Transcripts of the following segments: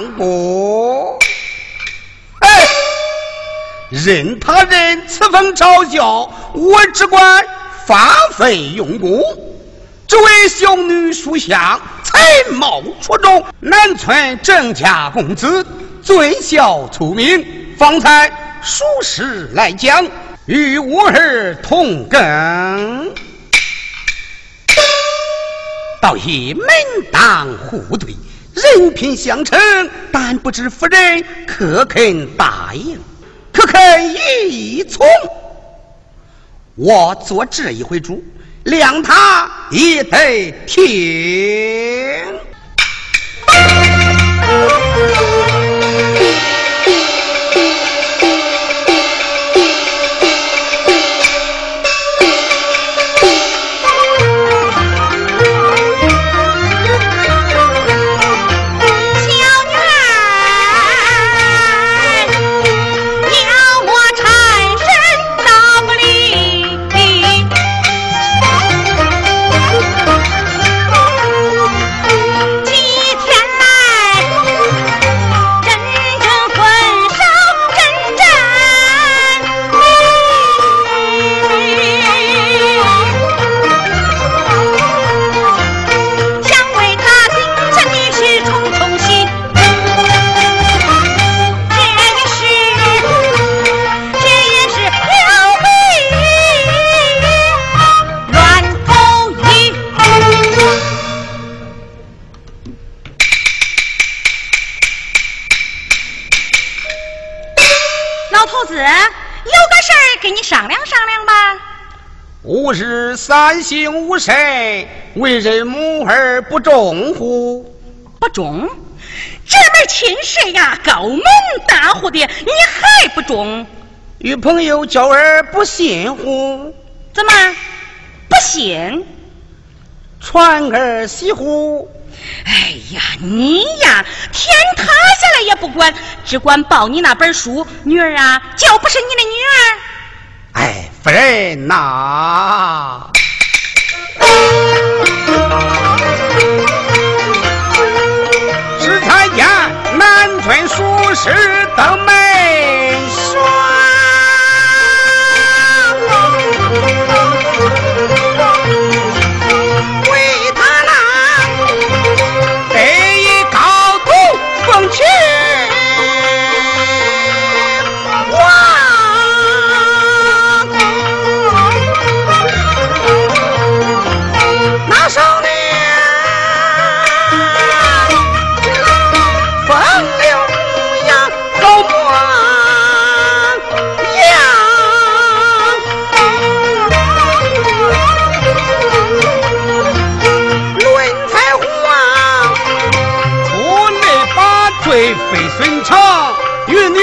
相公。哎，任他人此风嘲笑，我只管发奋用功。这位小女书香，才貌出众，南村郑家公子，最孝聪明，方才属实来讲，与我儿同根，倒也门当户对，人品相称，但不知夫人可肯答应，可肯依从？我做这一回主。谅他也得听。三省吾身，为人母而不忠乎？不忠？这门亲事呀，高门大户的，你还不忠？与朋友交而不信乎？怎么不信？传儿媳妇？哎呀，你呀，天塌下来也不管，只管抱你那本书。女儿啊，就不是你的女儿。哎，夫人呐，村书师登门月亮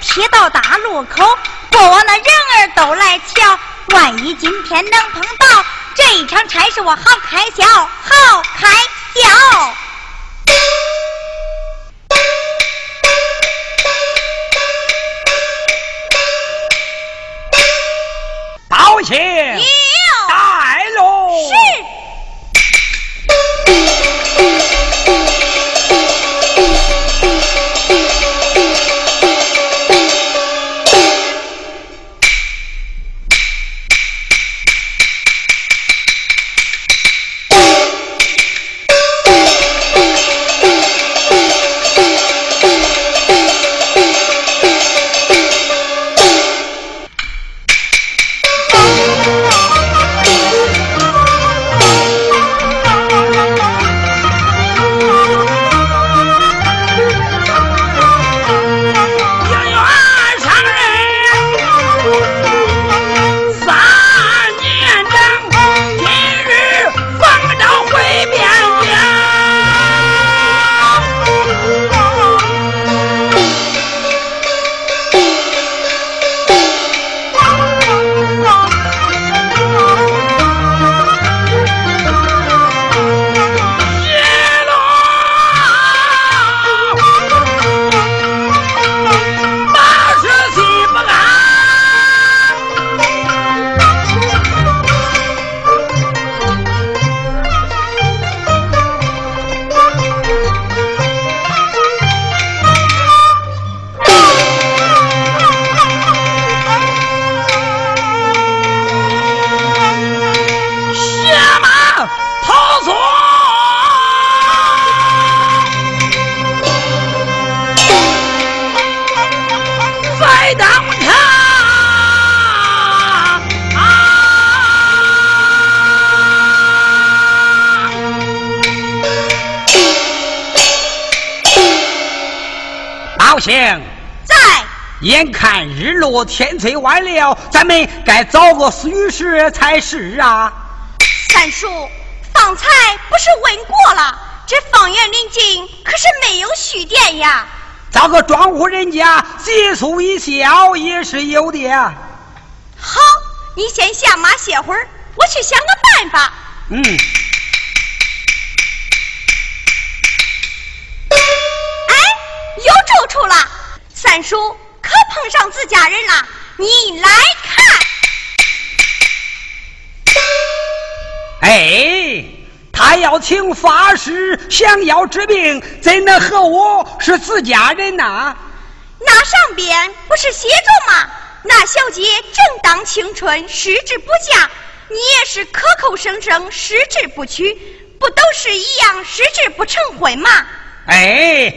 贴到大路口过往的人儿都来瞧万一今天能碰到这一场差事我好开销好开销我天催晚了咱们该找个女失才是啊。三叔方才不是问过了这方圆临近可是没有蓄电呀找个庄户人家急宿一笑也是有的呀。好你先下马歇会儿我去想个办法。嗯。你来看。哎，他要请法师，降妖治病，怎能和我是自家人呐？那上边不是写着吗？那小姐正当青春，失志不嫁。你也是口口声声失志不娶，不都是一样失志不成婚吗？哎，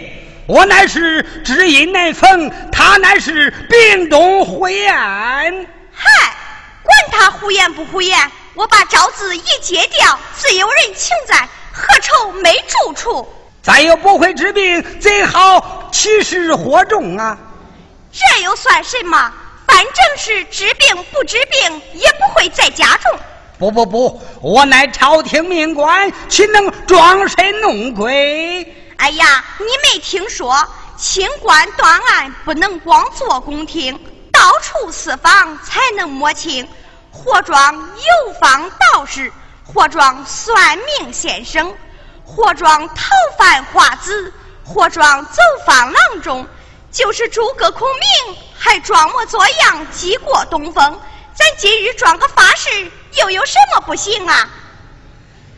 我乃是知音难逢，他乃是病中胡言。嗨，管他胡言不胡言，我把招子一揭掉，自有人请在，何愁没住处？咱又不会治病，怎好起事祸众啊？这又算什么？反正是治病不治病，也不会再加重。不不不，我乃朝廷命官，岂能装神弄鬼？哎呀，你没听说，清官断案不能光坐宫廷，到处私访才能摸清。或装游方道士，或装算命先生，或装逃犯花子，或装走访郎中。就是诸葛孔明，还装模作样击过东风。咱今日装个法师，又有什么不行啊？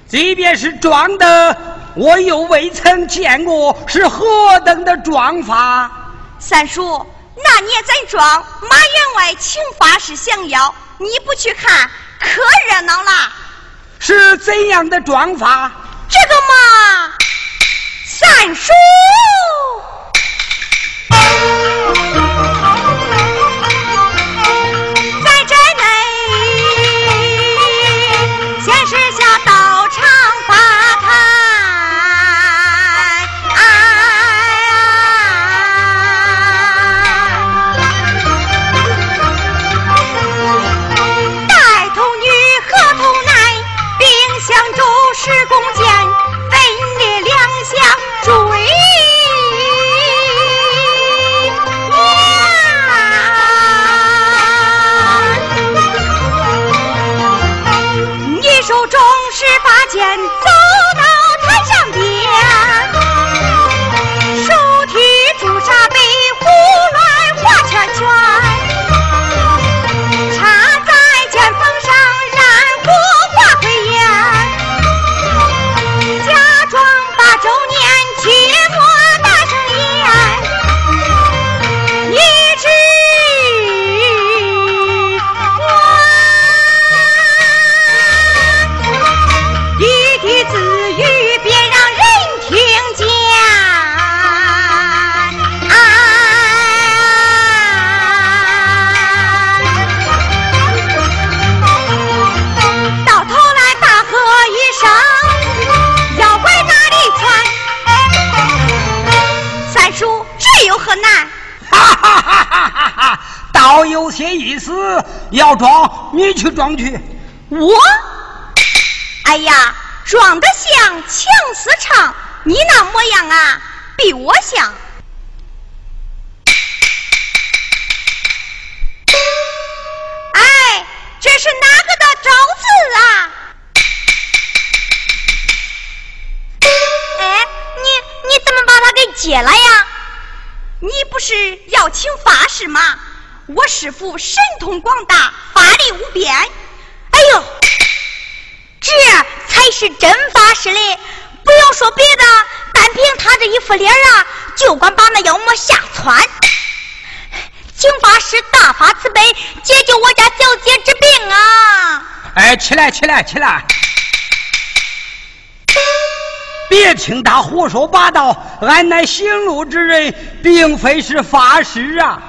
即便是装的，我又未曾见过是何等的装法。三叔，那年咱装马员外请法师降妖，你不去看，可热闹了。是怎样的装法？这个嘛，三叔。去。我，哎呀，装得像强似唱，你那模样啊，比我像。哎，这是哪个的招字啊？哎，你你怎么把它给揭了呀？你不是要请法师吗？我师傅神通广大，法力无边。哎呦，这才是真法师嘞！不用说别的，单凭他这一副脸啊，就管把那妖魔吓窜。请法师大发慈悲，解救我家小姐之病啊！哎，起来，起来，起来！别听他胡说八道，俺乃行路之人，并非是法师啊。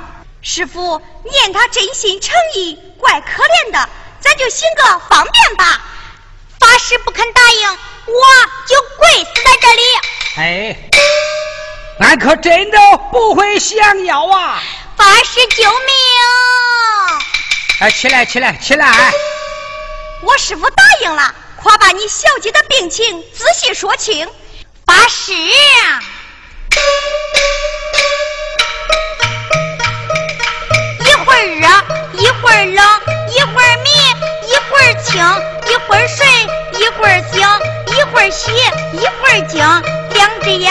师傅，念他真心诚意，怪可怜的，咱就行个方便吧。法师不肯答应，我就跪死在这里。哎，俺可真的不会降妖啊！法师救命！哎，起来，起来，起来！我师傅答应了，快把你小姐的病情仔细说清。发誓。一会儿热，一会儿冷，一会儿会儿清，一会儿睡，一会儿醒，一会儿洗，一会儿惊。两只眼，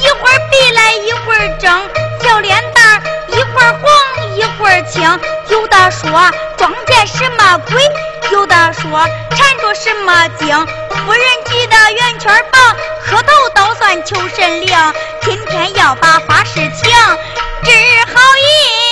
一会儿闭来，一会儿睁。小脸蛋，一会儿红，一会儿青。有的说撞见什么鬼，有的说缠着什么精。夫人急得圆圈绑，磕头倒算求神灵。今天要把发事请，只好一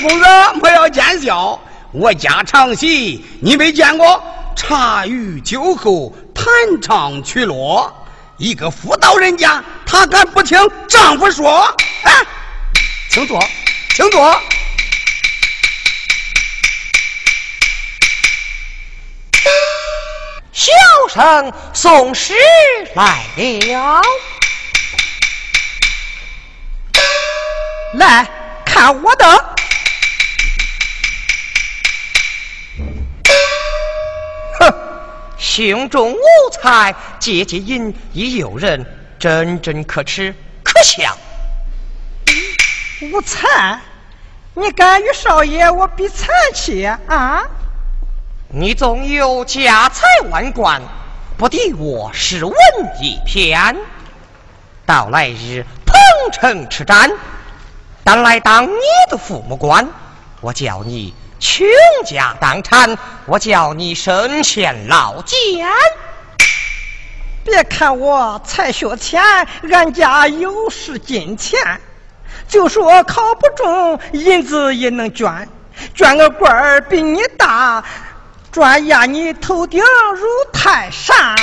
公子莫要见笑我家唱戏，你没见过？茶余酒后弹唱曲落，一个妇道人家，她敢不听丈夫说？啊，请坐，请坐。小生送诗来了，来看我的。胸中无才，借借饮亦诱人，真真可耻可笑。无才，你敢与少爷我比才气啊？你纵有家财万贯，不敌我是文一篇。到来日彭城吃战，但来当你的父母官，我叫你。倾家荡产，我叫你身陷牢监。别看我才学浅，俺家有是金钱。就说考不中，银子也能捐。捐个官儿比你大，专压你头顶如泰山。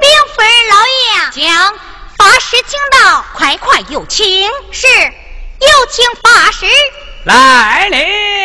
禀夫人老爷，将。法师，请到，快快有请。是，有请法师来临。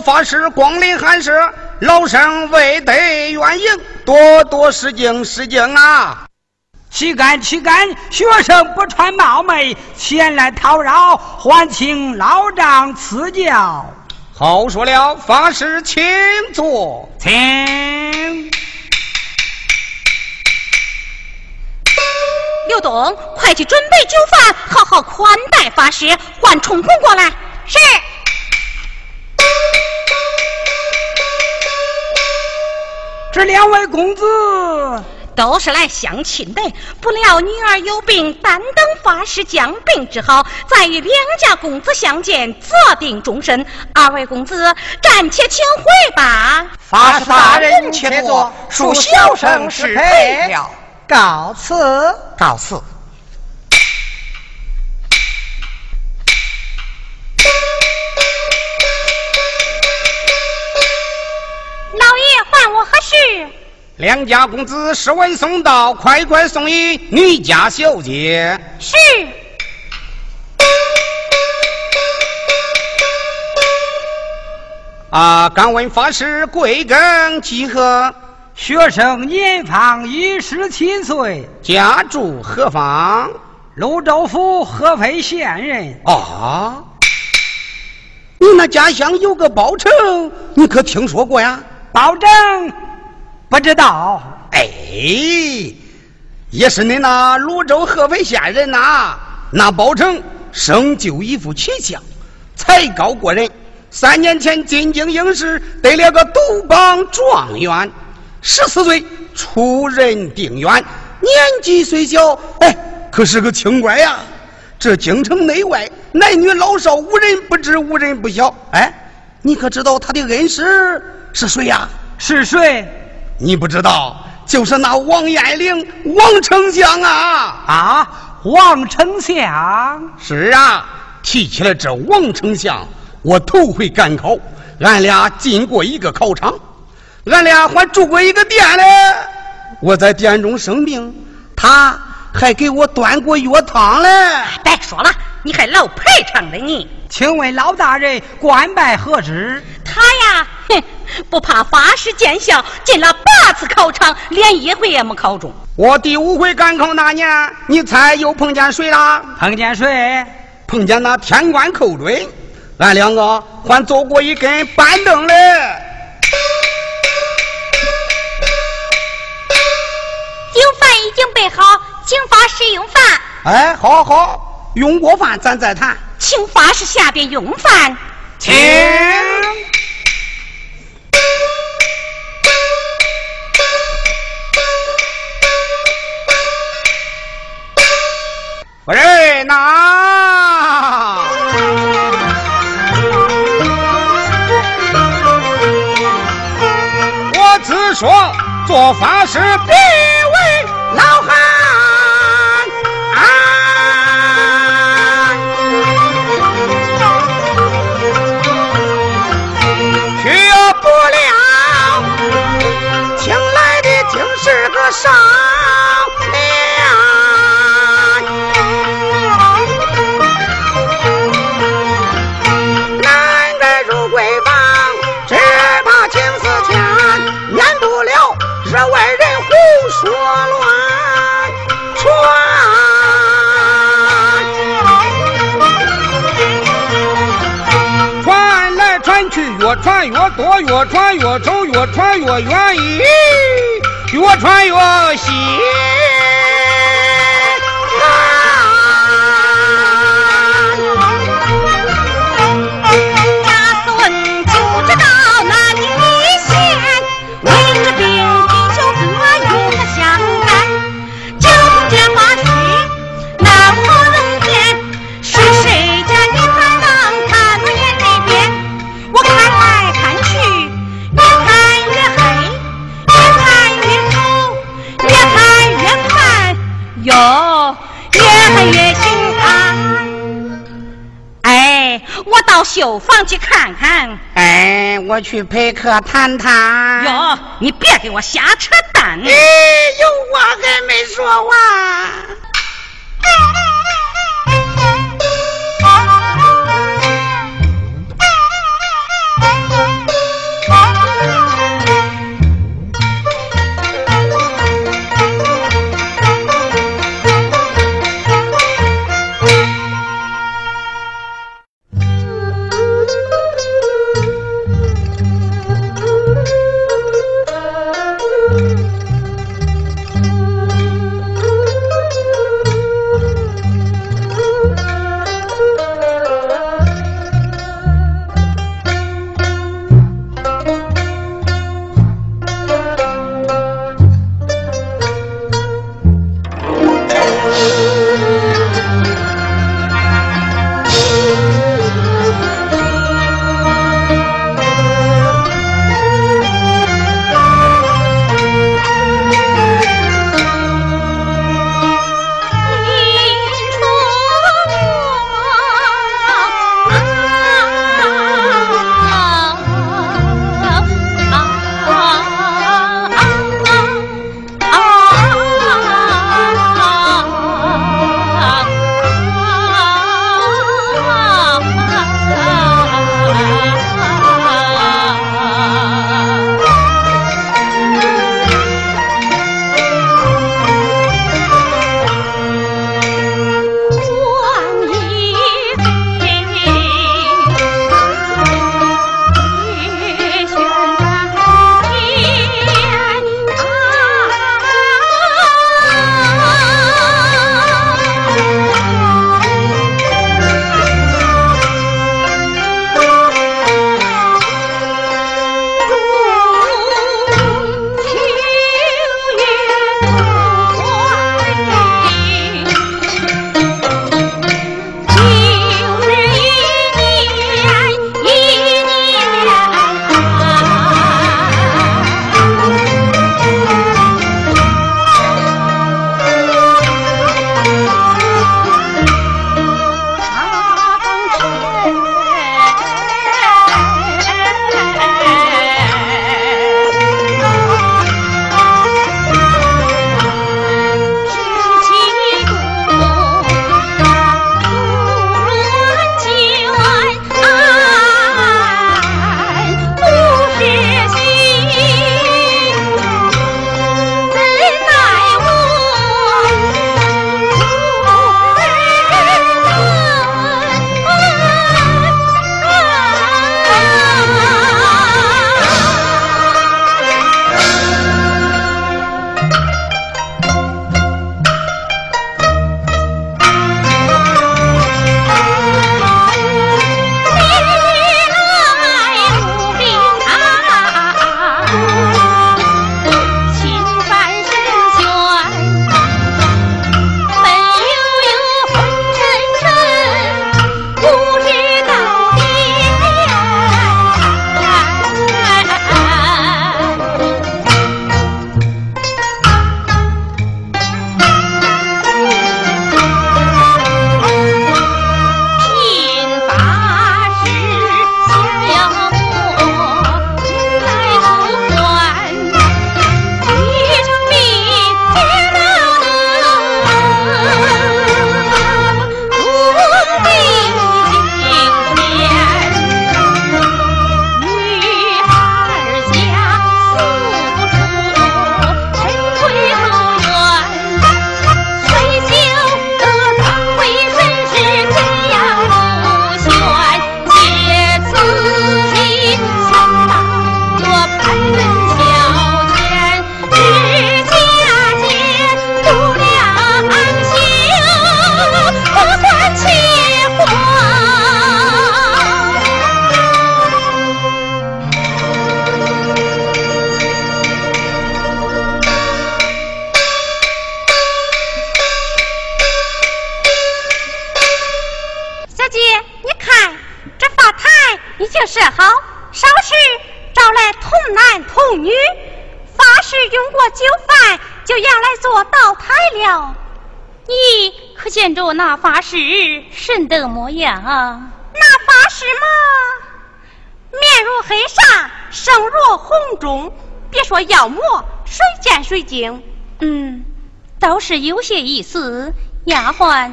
法师光临寒舍，老生未得远迎，多多失敬失敬啊！岂敢岂敢！学生不穿冒昧前来讨扰，还请老丈赐教。好说了，法师请坐，请。刘东，快去准备酒饭，好好款待法师。唤冲红过来。是。这两位公子都是来相亲的，不料女儿有病，单等法师将病治好，再与两家公子相见，择定终身。二位公子暂且请回吧。法师大人且坐，恕小生失陪了。告辞，告辞。我何事？两家公子试闻送到，快快送与女家小姐。是。啊，敢问法师贵庚几何？学生年方一十七岁，家住何方？泸州府合肥县人。啊，你那家乡有个包城，你可听说过呀？保证不知道，哎，也是你那泸州合肥县人呐。那包拯生就一副奇相，才高过人。三年前进京应试，得了个独榜状元。十四岁出任定远，年纪虽小，哎，可是个清官呀。这京城内外，男女老少，无人不知，无人不晓。哎，你可知道他的恩师？是谁呀？是谁？你不知道，就是那王彦玲，王丞相啊！啊，王丞相。是啊，提起来这王丞相，我头回赶考，俺俩进过一个考场，俺俩还住过一个店嘞。我在店中生病，他还给我端过药汤嘞。别说了，你还老陪唱的你。请问老大人官拜何职？他呀，哼，不怕法师见笑，进了八次考场，连一回也没考中。我第五回赶考那年，你猜又碰见谁了？碰见谁？碰见那天官寇准，俺两个还坐过一根板凳嘞。酒饭已经备好，请法师用饭。哎，好好，用过饭咱再谈。请法师下边用饭，请。夫人呐，我只说做法事别为老汉。去看看。哎，我去陪客谈谈。哟，你别给我瞎扯淡！哎，有话还没说完。别说妖魔，谁见谁惊。嗯，倒是有些意思。丫鬟，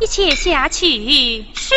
你且下去。是。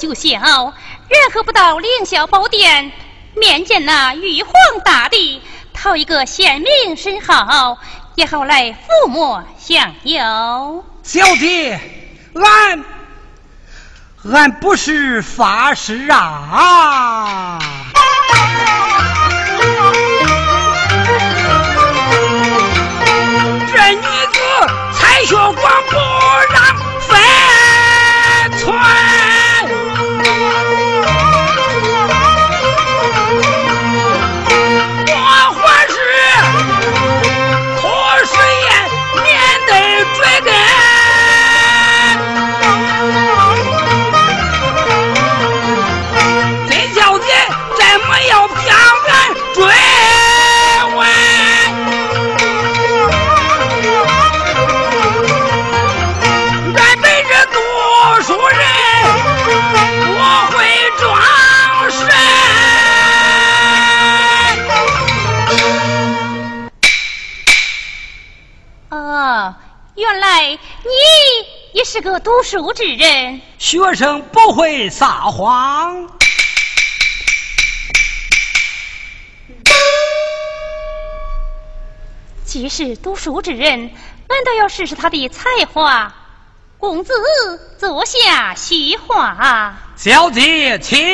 就小，任何不到凌霄宝殿面见那玉皇大帝，讨一个贤名身号，也好来抚摸享有。小弟，俺俺不是法师啊！这女子才学广播。是个读书之人，学生不会撒谎。既是读书之人，难道要试试他的才华？公子，坐下叙话。小姐，请。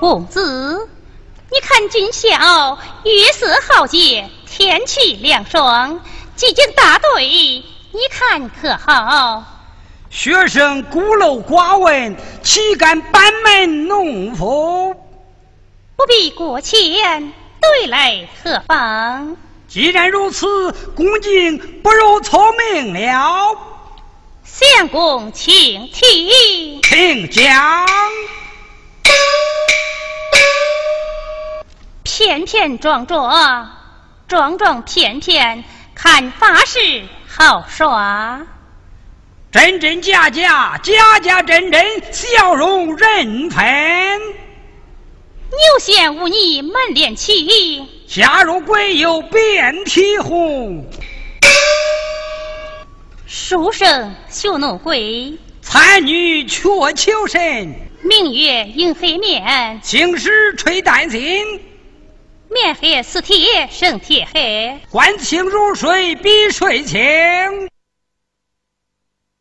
公子，你看今宵月色好洁，天气凉爽，几经大队，你看可好？学生孤陋寡闻，岂敢班门弄斧？不必过谦，对来何妨？既然如此，恭敬不如从命了。相公，请听，请讲。片片桩桩，桩桩片片，看法式好耍。真真假假，假假真真，笑容人分。牛贤无你满脸青，下如鬼有遍体红。书生学弄鬼，才女却求神。明月映黑面，青石吹丹心。面黑似铁胜铁黑，官清如水比水清。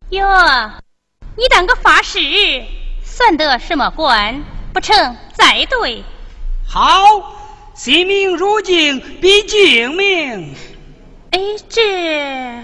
哟，你当个法师，算得什么官？不成，再对。好，惜命如镜比镜明。哎，这。